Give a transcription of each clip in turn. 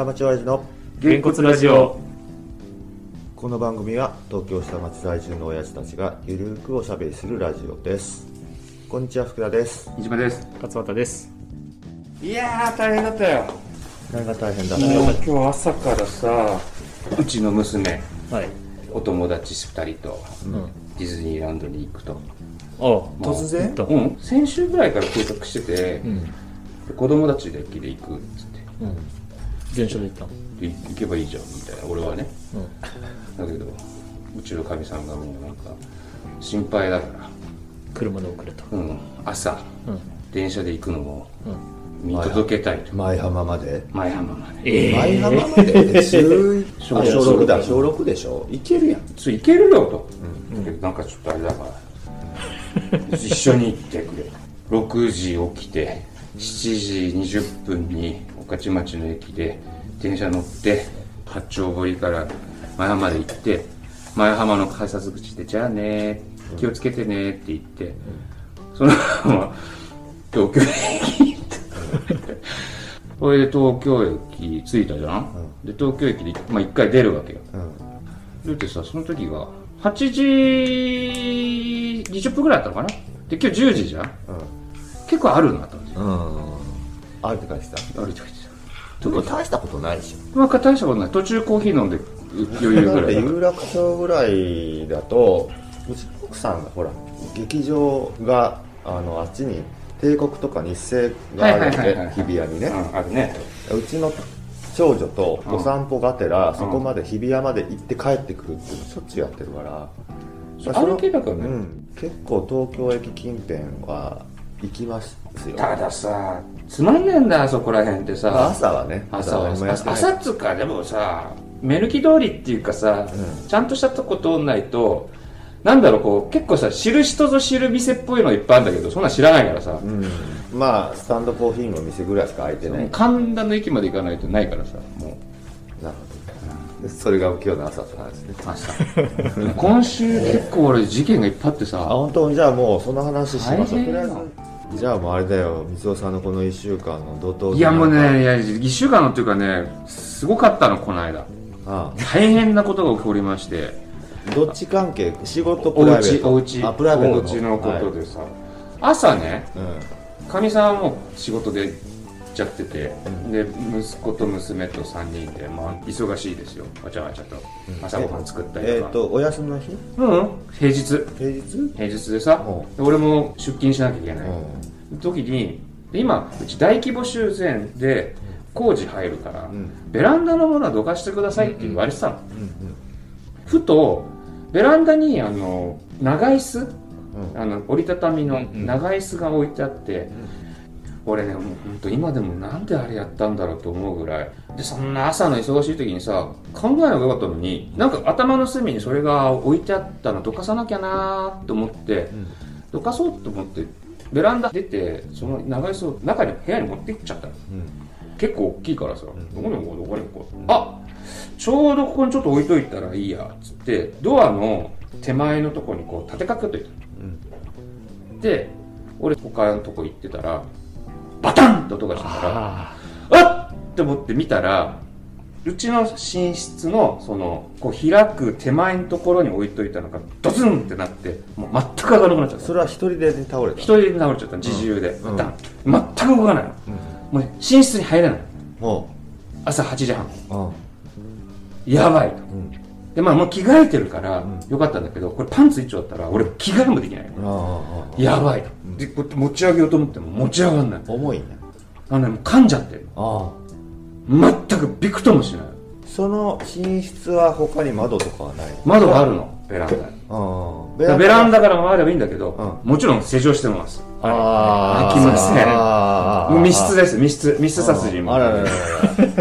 下町親父のげんこつラジオ。この番組は東京下町在住の親父たちがゆるくおしゃべりするラジオです。こんにちは福田です。飯島です。勝俣です。いやー大変だったよ。何が大変だもう今日朝からさうちの娘はい。お友達2人とうん。ディズニーランドに行くと、おう突然？とうん、先週ぐらいから計画してて、うん。で子供たちだけで行くっつって。うん電車で行ったの？で行けばいいじゃんみたいな。俺はね。うん。だけどうちのかみさんがもうなんか心配だから、車で遅れた。うん、朝うん。電車で行くのもうん。見届けたいと。舞浜まで？前浜まで。え舞浜まで中小あ小6だ。小小6でしょ？いけるやん。そう行けるよと、だけどなんかちょっとあれだから。一緒に行ってくれ。6時起きて7時20分に御徒町の駅で電車乗って八丁堀から前浜まで行って前浜の改札口で「じゃあね気をつけてね」って言って、そのまま東京駅に行ってそれで東京駅着いたじゃん、で東京駅で、まあ、1回出るわけよ。うん。だってさその時が8時20分ぐらいだったのかな？で今日10時じゃん？結構あるなと思って。うん。うんあるって返したあるって書いてちょっと大したことないでし。ょたまあ大したことない。途中コーヒー飲んで余裕だってぐらい。有楽町ぐらいだとうちの奥さんがほら劇場があのあっちに帝国とか日清があるんで日比谷にね。うんあるね。うちの長女とお散歩がてらそこまで日比谷まで行って帰ってくるっていうのしょっちゅうやってるから。そうまあその歩けばからね。うん、結構東京駅近辺は行きますよ。たださつまんねえんだあそこら辺ってまあさ。朝はね朝は。朝っつうかでもさ目抜き通りっていうかさ、うちゃんとしたとこ通んないとなんだろうこう結構さ知る人ぞ知る店っぽいのいっぱいあるんだけどそんなん知らないからさ、うん。まあスタンドコーヒーの店ぐらいしか開いてない。神田の駅まで行かないとないからさもう。なるほど。でそれが今日の朝って話ですね。朝。今週結構俺事件がいっぱいあってあさ本当？じゃあもうその話しましょう大変よ。とりあえずじゃあもうあれだよ光雄さんのこの1週間の怒涛いやもうねいや1週間のっていうかねすごかったのこの間。あ大変なことが起こりまして。あどっち関係？仕事プおライベート。うちおうち。あプライベートおうちのことでさ、朝ねはいかみさんはもう仕事でちゃってて、で息子と娘と3人で、まあ、忙しいですよ。わちゃわちゃと。朝ごはん作ったうん、えっ、りとか、とお休みの日？うん。平日。平日？平日でさ、俺も出勤しなきゃいけない、う時にで今うち大規模修繕で工事入るから、ん。ベランダのものはどかしてくださいって言われてたの、ん。ふとベランダにあの長椅子？うん。あの折りたたみのうん。うん。長椅子が置いてあって、俺ねもう本当今でもなんであれやったんだろうと思うぐらい。でそんな朝の忙しい時にさ考えればよかったのになんか頭の隅にそれが置いてあったのどかさなきゃなーと思って、どかそうと思ってベランダ出てその長椅子を中に部屋に持ってきちゃったの。うん。結構大きいからさ、どこに置こうどこに置こう、あちょうどここにちょっと置いといたらいいやっつってドアの手前のとこにこう立てかけといたうん。で俺他のとこ行ってたらバタンって音がしたからああっって思って見たらうちの寝室のそのこう開く手前のところに置いといたのがドツンってなってもう全く上がらなくなっちゃった。それは一人で倒れた？一人で倒れちゃった自重で、うん。バタン全く動かないの。うん。もう寝室に入れないも朝8時半。ううん。やばいと。うんでまあもう着替えてるからん。よかったんだけどこれパンツ一丁だったら俺着替えもできない。やばいと。でこうやって持ち上げようと思っても持ち上がんない。重いねあのねもう噛んじゃってる。ああ。全くびくともしない。その寝室は他に窓とかはない？窓があるのベランダに。ベランダ。から回ればいいんだけど、うもちろん施錠してます。ああ開きませんああ。もう密室です。密室密室殺人も。あらららら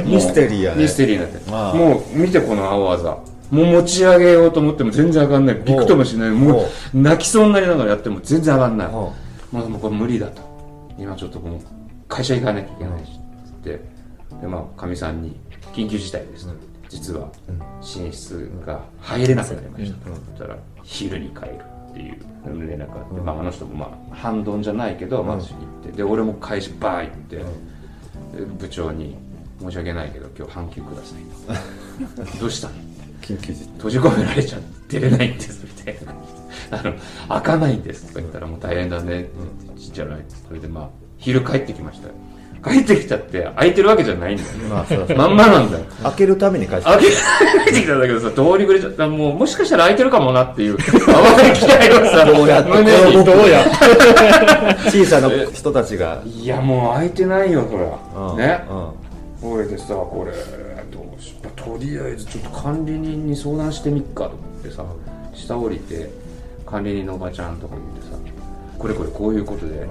ミステリーやね。ミステリーになってもう見てこの青あざもう持ち上げようと思っても全然上がんない。びくともしない。もう泣きそうになりながらやっても全然上がんない。もう。これ無理だと。今ちょっともう会社行かなきゃいけないしってでまあかみさんに「緊急事態です」実は寝室が入れなくなりました。と、そしたら昼に帰るっていう。連絡があって、まあ、あの人もまあ半ドンじゃないけど、まあ、行って。で俺も会社バー行って、で部長に申し訳ないけど今日半休くださいと。どうしたの？緊急時閉じ込められちゃって出れないんですみたいな。あの開かないんですとか言ったらもう大変だね。って言ってじゃない。それでまあ昼帰ってきましたよ。帰ってきたって開いてるわけじゃないんだよまあそうそう。まんまなんだよ。開けるために返して開け帰ってきたんだけどさ通りぐれちゃった。もうもしかしたら開いてるかもなっていう淡い期待をさどうやって？胸に。どうや 小さな人たちが。いやもう開いてないよそれうんね。うん。これでさこれとりあえずちょっと管理人に相談してみっかと思ってさ下降りて管理人のおばちゃんとか見てさこれこれこういうことで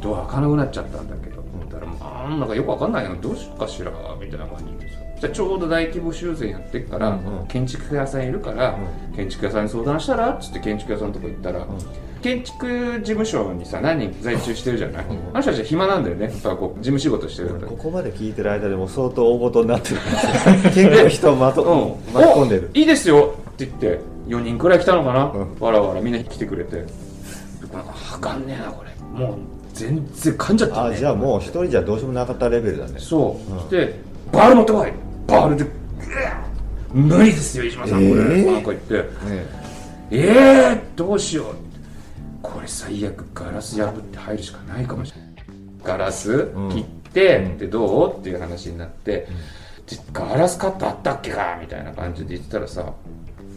ドア開かなくなっちゃったんだけどだからもうなんだかよくわかんないのどうしようかしらみたいな感じでさじゃあちょうど大規模修繕やってっから、建築屋さんいるから、建築屋さんに相談したらっつって建築屋さんのとこ行ったら、建築事務所にさ何人在中してるじゃない、あの人たちは暇なんだよね。やっぱこう事務仕事してるんだここまで聞いてる間でもう相当大事になってる。結構人をまと、うん、巻き込んでる。おいいですよ。って言って4人くらい来たのかな、うん。わらわらみんな来てくれて。あかんねえなこれ。もう全然噛んじゃったね。あじゃあもう一人じゃどうしようもなかったレベルだね。そう、そしてバール持ってこい。バールで無理ですよ飯島さんこれ、えー？なんか言って。ねえ。ー、どうしよう。これ最悪ガラス破って入るしかないかもしれない。ガラスん切って、でどう？っていう話になって、でガラスカットあったっけか？みたいな感じで言ってたらさ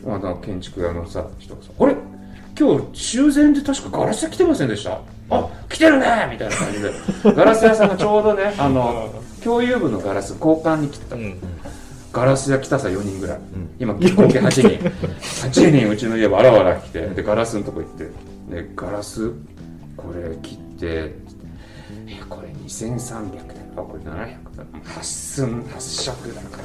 あの建築屋のさ人がさ「あれ？今日修繕で確かガラス屋来てませんでした。あ来てるね!」みたいな感じで。ガラス屋さんがちょうどねあの共有部のガラス交換に来てた、うん。ガラス屋来たさ4人ぐらい、今合計8人。8人うちの家わらわら来てでガラスのとこ行ってでガラスこれ切ってえこれ2300だよあこれ700だ。8寸8色だから。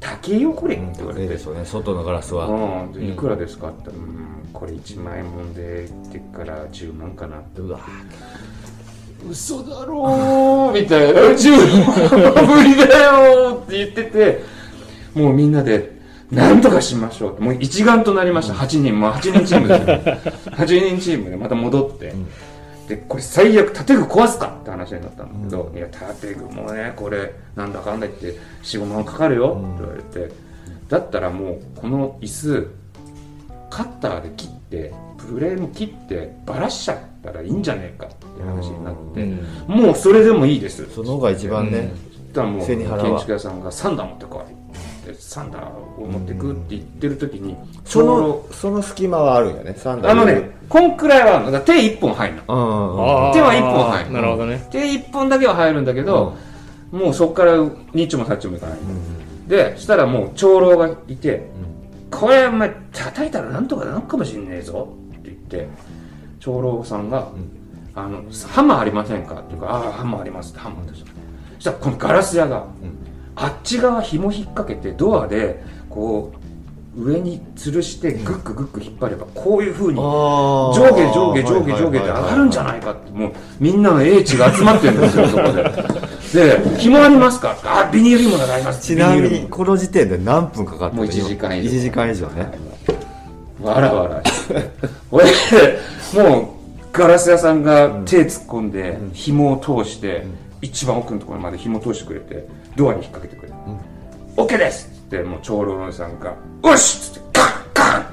高いよこれって言われて。でしょうね。外のガラスは、うん、でいくらですかって。うん、これ1万円もんでってから10万かなって。うわ嘘だろー。みたいな。10万無理だよーって言ってて。もうみんなで何とかしましょう。もう一丸となりました。8人。もう8人チームですよ。8人チームでまた戻って、でこれ最悪建具壊すかって話になったんだけど、いや建具もねこれなんだかんだ言って45万かかるよ。って言われて、だったらもうこの椅子カッターで切ってフレーム切ってバラしちゃったらいいんじゃねえかって話になって、うん。もうそれでもいいです。その方が一番ね、そしたらもう建築屋さんがサンダー持ってこいサンダーを持ってくって言ってる時にちそのその隙間はあるんやねサンダー。あのねこんくらいはあるの手一本入るの。手は一本入るなるほどね。手一本だけは入るんだけど、もうそこからニッチもサッチもいかない、でしたらもう長老がいて、これお前叩いたらなんとかなるかもしんねえぞ。って言って長老さんが、あのハンマーありませんか？って言うからああハンマーありますってハンマー出したそしたらこのガラス屋が、あっち側紐引っ掛けてドアでこう上に吊るしてグックグック引っ張ればこういう風にあ上ー下上下上下上下って上がるんじゃないかってもうみんなの英知が集まってるんですよそこで。で紐ありますか？あビニール紐ならあります。ちなみにこの時点で何分かかったもう1時間以上。1時間以上ね。紐わらわら俺もうガラス屋さんが手突っ込んで紐を通して一番奥のところまで紐通してくれてドアに引っ掛けてくれ。て OK です。っつってもう長老のおじさんが「よし!」っつってガンガン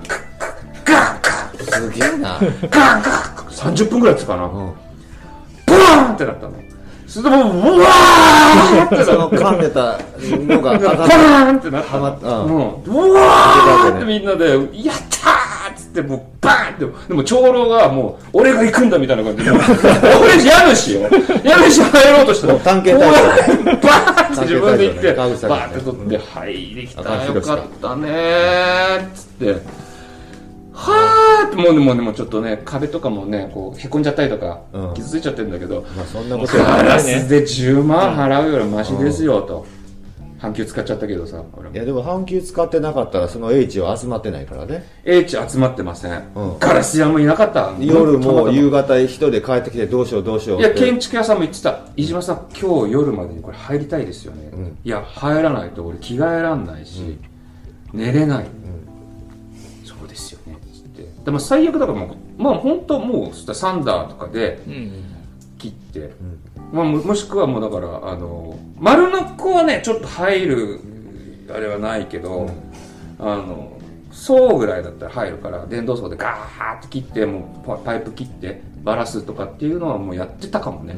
ガンガンすげえなガンガン30分ぐらいやってたかな、ん。ボーンってなったの。それでもううわーってなその噛んでたのがバっーンってなった。はまっうん。もううわーってみんなで「やったー!」っつってもうバーンってでも長老がもう俺が行くんだみたいな感じで。俺家主よ。家主入ろうとしてもう探検隊バーンって自分で行ってね。バーンって取って入りきた。赤よかかったねーっつって。はーってもうでもでもちょっとね壁とかもねこうへこんじゃったりとかうん。傷ついちゃってるんだけどまあそんなことはガラスで10万払うよりマシですよと半球使っちゃったけどさ俺も。いやでも半球使ってなかったらその H は集まってないからね。H 集まってません、うん。ガラス屋もいなかった。夜もう夕方方一人で帰ってきてどうしようどうしよういや建築屋さんも言ってた。飯島さん今日夜までにこれ入りたいですよね、ん。いや入らないと俺着替えらんないし、寝れない、そうですよね。つって。でも最悪だからもうまあ本当もうサンダーとかでうん切って、まあ、ももしくはもうだからあの丸ノックはねちょっと入るあれはないけど、あの層ぐらいだったら入るから電動層でガーッと切ってもうパパイプ切ってバラすとかっていうのはもうやってたかもね、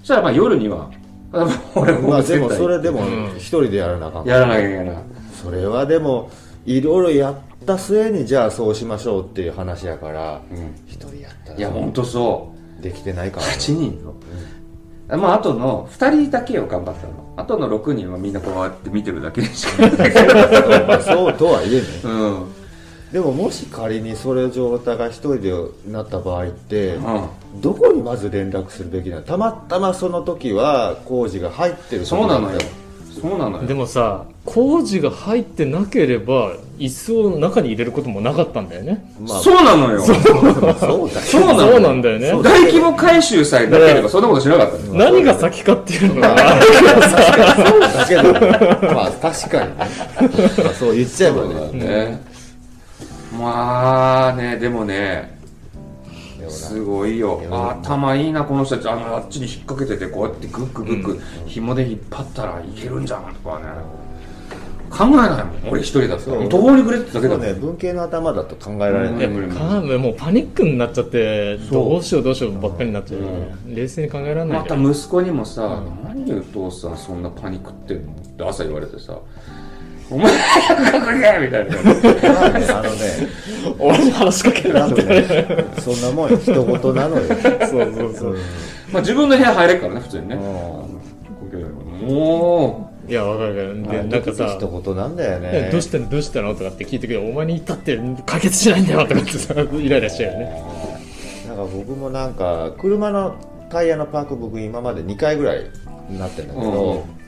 そしたらまあ夜にはあ 俺もまあでも絶対それでもうん。一人でやらなあかん。やらなきゃいけない。それはでもいろいろやった末にじゃあそうしましょうっていう話やからうん。一人やったら。いや本当そうできてないから。8人よ、まああとの2人だけを頑張ったの。あとの6人はみんなこうやって見てるだけでしか。そうとはいえねうん。でももし仮にそれ状態が一人でなった場合ってうん。どこにまず連絡するべきなの？たまたまその時は工事が入ってるそうなのよそうなのよ。でもさ工事が入ってなければ椅子を中に入れることもなかったんだよね。たまあそうなのよ。そう。だそうなのそうなんだよね。大規模回収さえなければそんなことしなかった。の何が先かっていうのはだけどまあ確かにね。まあそう言っちゃえばね。ね。まあねでもねすごいよ。頭いいなこの人たち。あのあっちに引っ掛けててこうやってグッググッグ紐で引っ張ったらいけるんじゃんとかね。考えないもん俺一人だったら。そう。途方に暮れてただけだもん。そうね文系の頭だと考えられない、いや無理無理かもうパニックになっちゃってどうしようどうしようばっかりになっちゃうよね、冷静に考えられないまた息子にもさ「何お父さんそんなパニックってんの?」って朝言われてさ「お前早く隠れ!」みたいな。まあねあのね俺に話しかけるなんとねそんなもんよ人事なのよ。そうそうそう。まあ自分の部屋入れるからね普通にね。うもいやわかるわかる。んでなんかさ一言なんだよえねどうしたの？どうしたの？とかって聞いてくる。お前に言ったって解決しないんだよとかってさ イライラしちゃうよね。なんか僕もなんか車のタイヤのパーク僕今まで2回ぐらいになってんだけど、うん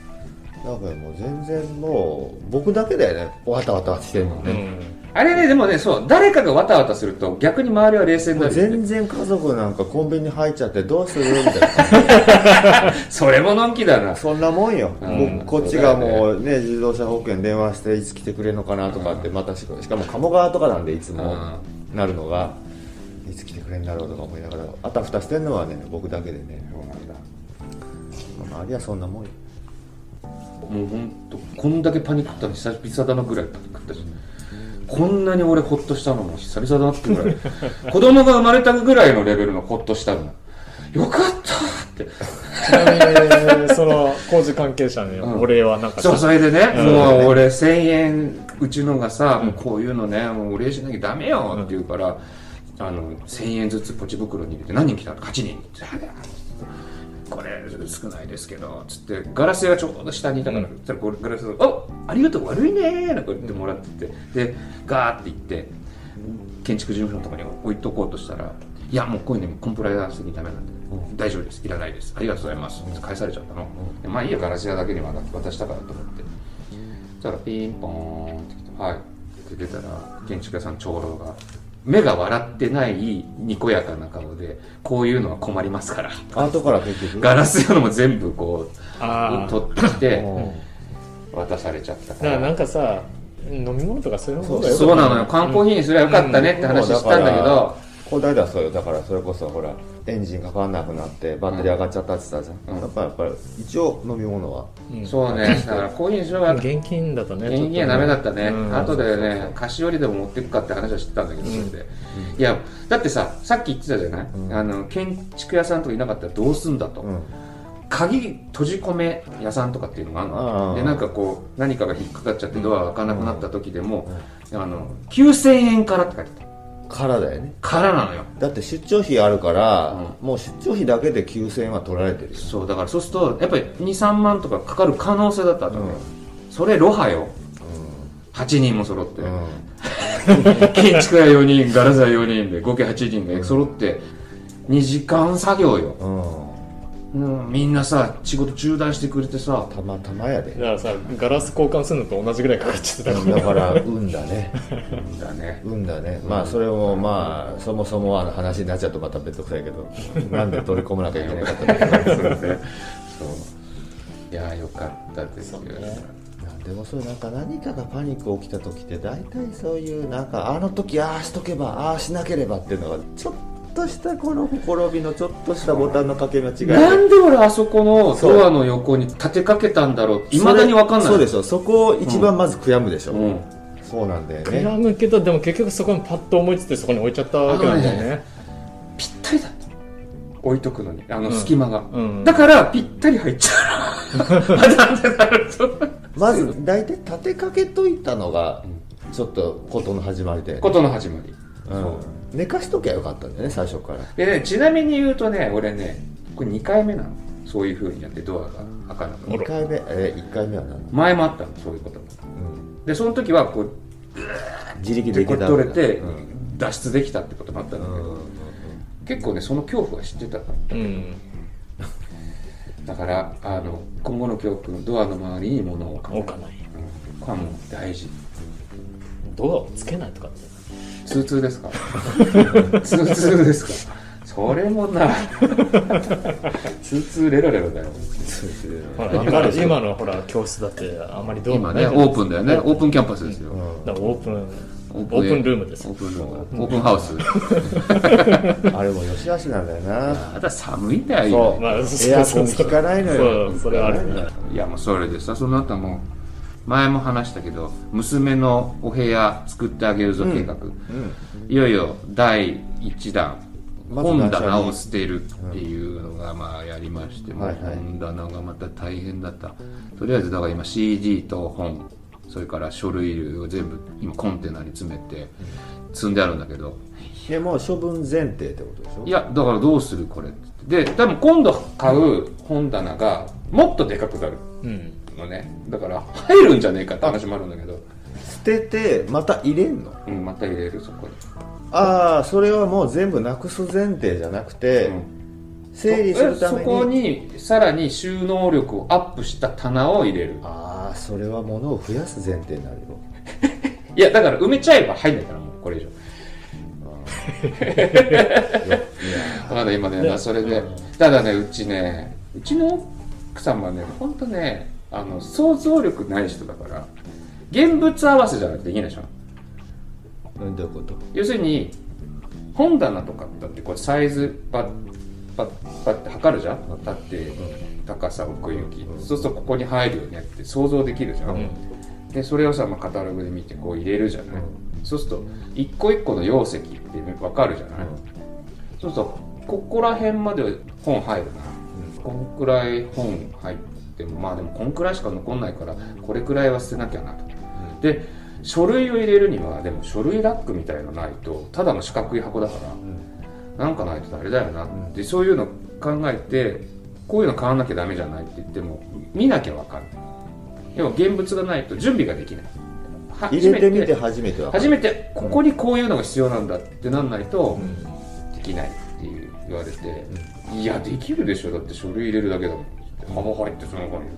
なんかもう全然もう僕だけだよね。わたわたしてるのね、うん。あれねでもねそう誰かがわたわたすると逆に周りは冷静にもうなる全然家族なんかコンビニ入っちゃってどうする？みたいな。それものんきだな。そんなもんよ、うん。僕こっちがもうね。自動車保険電話していつ来てくれるのかなとかってまたししかも鴨川とかなんでいつもなるのがいつ来てくれるんだろうとか思いながらあたふたしてんのはね僕だけでね。そうなんだ。周りはそんなもんよもうほんとこんだけパニックったの久々だなぐらいパニックったしこんなに俺ホッとしたのも久々だなってぐらい。子供が生まれたぐらいのレベルのホッとしたの。よかったって。ちなみにその工事関係者にうん。お礼はなんかそうそれでね、うん。もう俺1000円うちのがさ、もうこういうのねもうお礼しなきゃダメよって言うから、あの1000円ずつポチ袋に入れて何人来たの ?8 人これ少ないですけどつってガラス屋がちょうど下にいたから、そしたらこれガラスが「おありがとう悪いね」なんか言ってもらっててでガーって行って建築事務所のところに置いとこうとしたら「いやもうこういうのコンプライアンス的にダメなんで、大丈夫です。いらないです。ありがとうございます」返されちゃったの、でまあいいやガラス屋だけに渡したからと思って。そしたらピンポーンって来て「はい」って出たら建築屋さん長老が目が笑ってないにこやかな顔でこういうのは困りますから。後から結局ガラス屋のも全部こう取ってきてうん。渡されちゃったかだからなんらかさ飲み物とかそういうのがよそうなのよ。缶コーヒーにすればよかったねって話したんだけど、こだそうよ。だからそれこそほらエンジンかかんなくなってバッテリー上がっちゃったって言ったじゃん、うん。やっぱやっぱり一応飲み物は。うんそうねだからコーヒーにすれば現金だとね現金はダメだったね、うん。後でね菓子折りでも持ってくかって話は知ってたんだけどそれで、いやだってささっき言ってたじゃない、うん。あの建築屋さんとかいなかったらどうすんだと、うん。鍵閉じ込め屋さんとかっていうのがあるの。でなんかこう何かが引っかかっちゃってドアが開かなくなった時でも、あの9000円からって書いてたからだよね。からなのよ。だって出張費あるから、うもう出張費だけで9000円は取られてるよそうだからそうするとやっぱり23万とかかかる可能性だったわけよ、それロハよ。8人も揃って、うん、建築屋4人ガラス屋4人で合計8人が揃って2時間作業よ、うん、うん、みんなさ仕事中断してくれてさたまたまやで。だからさガラス交換するのと同じぐらいかかっちゃってただから 運だね。だね。運だね。まあそれもまあそもそもあの話になっちゃうとまた別くさいけどなんで取り込まなきゃいけないかったのかそうね。そう。いやよかったですよ、なんでもそうなんか何かがパニック起きた時って大体そういうなんかあの時ああしとけばああしなければっていうのがちょっとしたこのほころびのちょっとしたボタンの掛け間違いなんで俺あそこのドアの横に立てかけたんだろう。いまだに分かんない。そうでしょそこを一番まず悔やむでしょ、う。ん。そうなんだよ選ねむけどでも結局そこにパッと思いついてそこに置いちゃったわけなんだよね。ぴったりだ。った置いとくのに。あの隙間が、うん。だからぴったり入っちゃうな んでなると。まず大体立てかけといたのがちょっと事の始まりで、ことの始まり。うん、寝かしときゃよかったんだよね最初から。でねちなみに言うとね俺ねこれ2回目なの。そういう風にやってドアが開かなくなる。2回目？え1回目は何？前もあったのそういうことも。うん、でその時はこう自力で取れてうん。脱出できたってこともあったんだけど、うん結構ねその恐怖は知ってたから。うん。だからあの今後の教訓ドアの周りに物を置かない。置かない。うん。これはもう大事。ドアをつけないとかって通通ですか？通通ですか？それもな通通レロレロだよ。ほら今の今のほら教室だってあんまりドア今ねオープンだよね。オープンキャンパスですよ、うん。だからオープンオオープンルームです。オープンルーム。オープンハウス。あれも良し悪しなんだよな。まだ寒いんだよ。そう。まあエアコン効かないのよ。そうそれはあるねいやもうそれでさその後も前も話したけど娘のお部屋作ってあげるぞ計画、うん。いよいよ第1弾本棚を捨てるっていうのがまあやりまして、はいはい。本棚がまた大変だった。とりあえずだから今 CD と本それから書類類を全部今コンテナに詰めて積んであるんだけど。でもう処分前提ってことでしょ？いやだからどうするこれって。で多分今度買う本棚がもっとでかくなる。うんのね。だから入るんじゃねえかって話もあるんだけど、捨ててまた入れんの？うん、また入れるそこに、ああそれはもう全部なくす前提じゃなくて、整理するために。そこにさらに収納力をアップした棚を入れる。ああそれは物を増やす前提になるよ。いやだから埋めちゃえば入んないからもうこれ以上。まだ今ね、まあそれで、ただねうちねうちの奥さんはね本当ねあの想像力ない人だから現物合わせじゃなくてできないでしょ？うんどういうこと？要するに本棚とかだってこれサイズパッパッパッって測るじゃん？立って高さ奥行き。そうするとここに入るよねって想像できるじゃん、うん。でそれをさ、まあ、カタログで見てこう入れるじゃない、そうすると一個一個の容積って分かるじゃない、そうするとここら辺まで本入るな、こんくらい本入ってもまあでもこんくらいしか残んないからこれくらいは捨てなきゃなと、で書類を入れるにはでも書類ラックみたいのないとただの四角い箱だから、なんかないとあれだよな。って、そういうの考えてこういうの買わなきゃダメじゃないって言っても見なきゃ分かる要は現物がないと準備ができない。は入れてみて初めては初めてここにこういうのが必要なんだってなんないとできないっていう言われて、いやできるでしょ。だって書類入れるだけだもん幅入ってその中に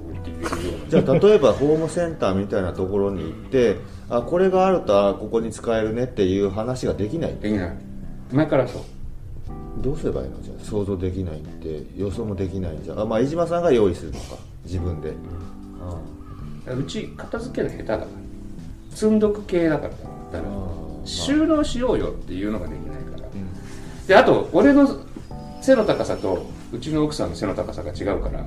じゃあ例えばホームセンターみたいなところに行ってあこれがあるとあここに使えるねっていう話ができない。できない。前からそう。どうすればいいの？じゃあ想像できないって予想もできないんじゃ。あまあ飯島さんが用意するのか自分で、うち片付ける下手だから。積んどく系だからだから。収納しようよっていうのができないから、であと俺の背の高さとうちの奥さんの背の高さが違うから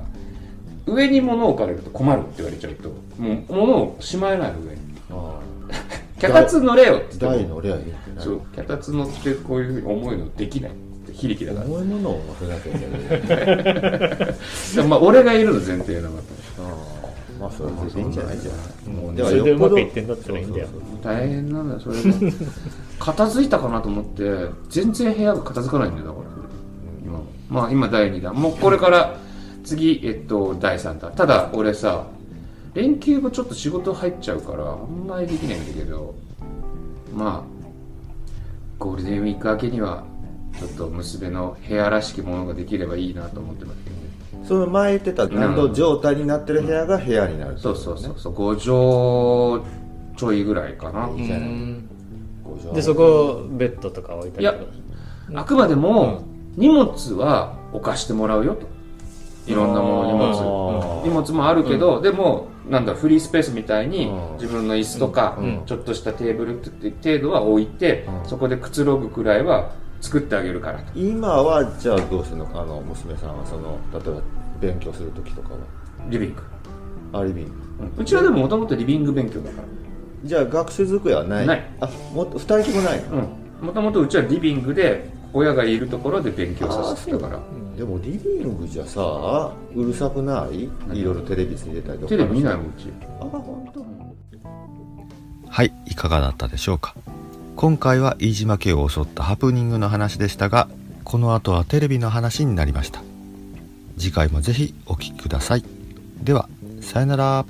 上に物を置かれると困るって言われちゃうともう物をしまえないの上にあ 脚立乗れよって言ってもそう脚立乗ってこういうふうに重いのできないって非力だから。重いものを乗せなきゃいけない。で もまあ俺がいるの前提だからまあそれでいいんじゃない？じゃあもうそれでうまくいってんだったらいいんだよ。大変なんだよそれも。片付いたかなと思って全然部屋が片付かないんだよだから。今まあ今第2弾。もうこれから次えっと第3弾。ただ俺さ連休後ちょっと仕事入っちゃうからあんまりできないんだけどまあゴールデンウィーク明けにはちょっと娘の部屋らしきものができればいいなと思ってますけどね。その前言ってた何度状態になってる部屋が部屋になるってそうことね。そうそうそう5畳ちょいぐらいかな、うでそこベッドとか置いたりとか。あくまでも荷物は置かしてもらうよといろんなもの荷物。荷物もあるけど、でもなんだフリースペースみたいにうん。自分の椅子とか、うん。ちょっとしたテーブルって程度は置いて、うん。そこでくつろぐくらいは作ってあげるからと。今はじゃあどうするのあの娘さんはその例えば勉強する時とかは？リビング、あリビング。うちはでももともとリビング勉強だから。じゃあ学習机はない？ない。あもっと2人ともないの？うん。もともとうちはリビングで親がいるところで勉強させてたからでもリビングじゃさうるさくない？何？いろいろテレビついてたりとかテレビ見ないもんうちあ本当。はい、いかがだったでしょうか今回は飯島家を襲ったハプニングの話でしたが、この後はテレビの話になりました。次回もぜひお聴きください。では、さよなら。